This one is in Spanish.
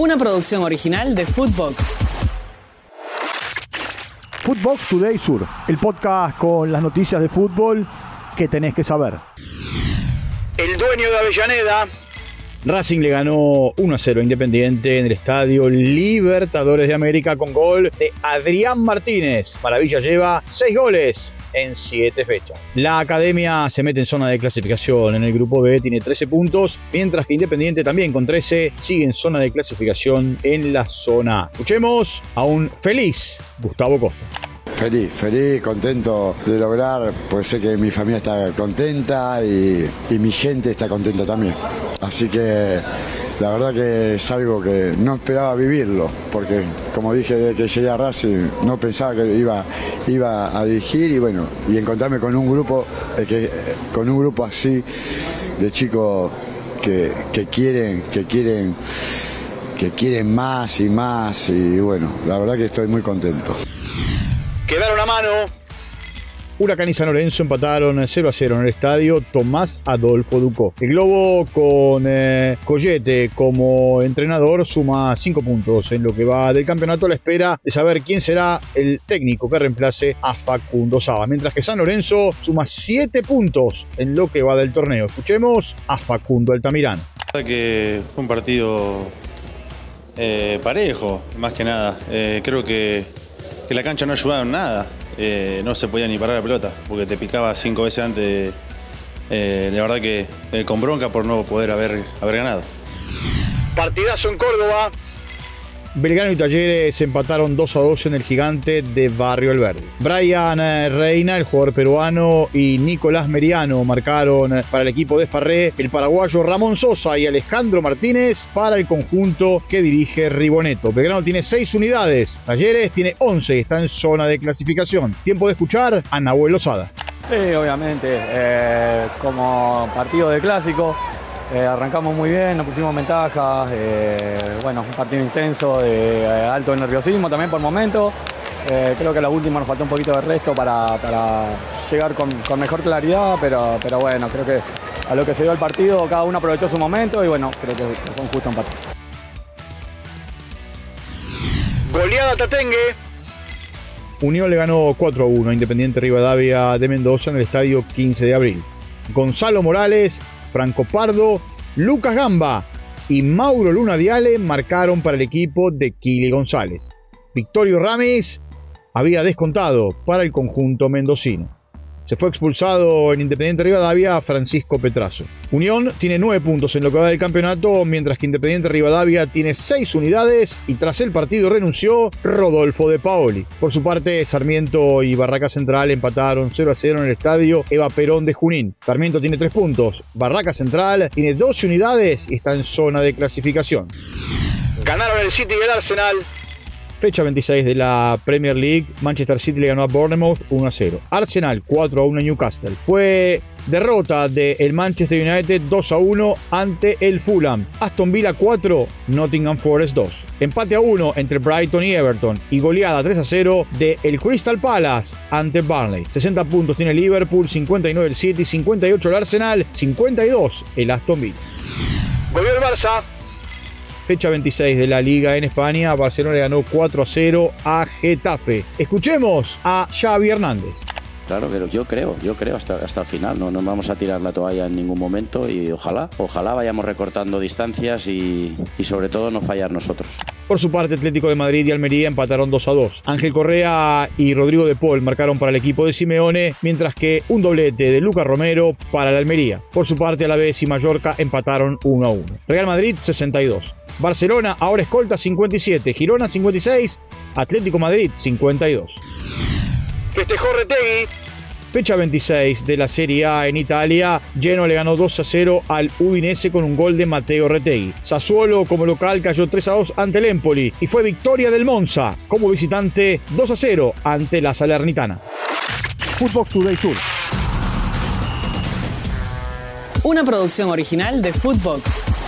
Una producción original de Footbox. Footbox Today Sur, el podcast con las noticias de fútbol que tenés que saber. El dueño de Avellaneda Racing le ganó 1 a 0 a Independiente en el estadio Libertadores de América con gol de Adrián Martínez. Maravilla lleva 6 goles en 7 fechas. La academia se mete en zona de clasificación. En el grupo B tiene 13 puntos, mientras que Independiente también con 13 sigue en zona de clasificación en la zona. Escuchemos a un feliz Gustavo Costa. Feliz, feliz, contento de lograr, pues sé que mi familia está contenta y, mi gente está contenta también. Así que la verdad que es algo que no esperaba vivirlo, porque como dije desde que llegué a Racing no pensaba que iba, iba a dirigir y bueno, y encontrarme con un grupo, eh, que, con un grupo así de chicos que, que quieren, que quieren, que quieren más y más y bueno, la verdad que estoy muy contento quedaron a mano. Huracán y San Lorenzo empataron 0 a 0 en el estadio Tomás Adolfo Ducó. El Globo con eh, Collete como entrenador suma 5 puntos en lo que va del campeonato a la espera de saber quién será el técnico que reemplace a Facundo Saba. Mientras que San Lorenzo suma 7 puntos en lo que va del torneo. Escuchemos a Facundo Altamirano. Que fue un partido eh, parejo, más que nada. Eh, creo que que la cancha no ayudaba en nada. Eh, no se podía ni parar la pelota, porque te picaba cinco veces antes. Eh, la verdad que eh, con bronca por no poder haber, haber ganado. Partidazo en Córdoba. Belgrano y Talleres empataron 2 a 2 en el gigante de Barrio Alverde. Brian eh, Reina, el jugador peruano, y Nicolás Meriano marcaron eh, para el equipo de Farré, el paraguayo Ramón Sosa y Alejandro Martínez para el conjunto que dirige Riboneto. Belgrano tiene 6 unidades, Talleres tiene 11 y está en zona de clasificación. Tiempo de escuchar a Nahuel Lozada. Sí, obviamente, eh, como partido de clásico, eh, arrancamos muy bien, nos pusimos ventaja, eh, bueno, un partido intenso, de eh, alto nerviosismo también por momentos. creo que a la última nos faltó un poquito de resto para, llegar con, mejor claridad, pero, pero bueno, creo que a lo que se dio el partido cada uno aprovechó su momento y bueno, creo que fue un justo empate. Goleada Tatengue. Unión le ganó 4 a 1 a Independiente Rivadavia de Mendoza en el estadio 15 de abril. Gonzalo Morales Franco Pardo, Lucas Gamba y Mauro Luna Diale marcaron para el equipo de Kili González. Victorio Ramis había descontado para el conjunto mendocino. Se fue expulsado en Independiente Rivadavia Francisco Petrazo. Unión tiene nueve puntos en lo que va del campeonato, mientras que Independiente Rivadavia tiene seis unidades y tras el partido renunció Rodolfo de Paoli. Por su parte, Sarmiento y Barraca Central empataron 0 a 0 en el estadio Eva Perón de Junín. Sarmiento tiene tres puntos, Barraca Central tiene 12 unidades y está en zona de clasificación. Ganaron el City y el Arsenal Fecha 26 de la Premier League, Manchester City le ganó a Bournemouth 1 a 0. Arsenal 4 a 1 a Newcastle. Fue derrota del Manchester United 2 a 1 ante el Fulham. Aston Villa 4, Nottingham Forest 2. Empate a 1 entre Brighton y Everton y goleada 3 a 0 de Crystal Palace ante Burnley. 60 puntos tiene Liverpool, 59 el City, 58 el Arsenal, 52 el Aston Villa. Volvió Barça fecha 26 de la Liga en España, Barcelona le ganó 4 a 0 a Getafe. Escuchemos a Xavi Hernández. Claro, pero yo creo, yo creo hasta, hasta el final, no, no vamos a tirar la toalla en ningún momento y ojalá, ojalá vayamos recortando distancias y, y sobre todo no fallar nosotros. Por su parte, Atlético de Madrid y Almería empataron 2 a 2. Ángel Correa y Rodrigo de Paul marcaron para el equipo de Simeone, mientras que un doblete de Lucas Romero para la Almería. Por su parte, Alavés y Mallorca empataron 1 a 1. Real Madrid 62. Barcelona ahora escolta 57, Girona 56, Atlético Madrid 52. Festejó Retegui. Fecha 26 de la Serie A en Italia, Genoa le ganó 2 a 0 al Udinese con un gol de Matteo Retegui. Sassuolo como local cayó 3 a 2 ante el Empoli y fue victoria del Monza como visitante 2 a 0 ante la Salernitana. Footbox Today Sur. Una producción original de Footbox.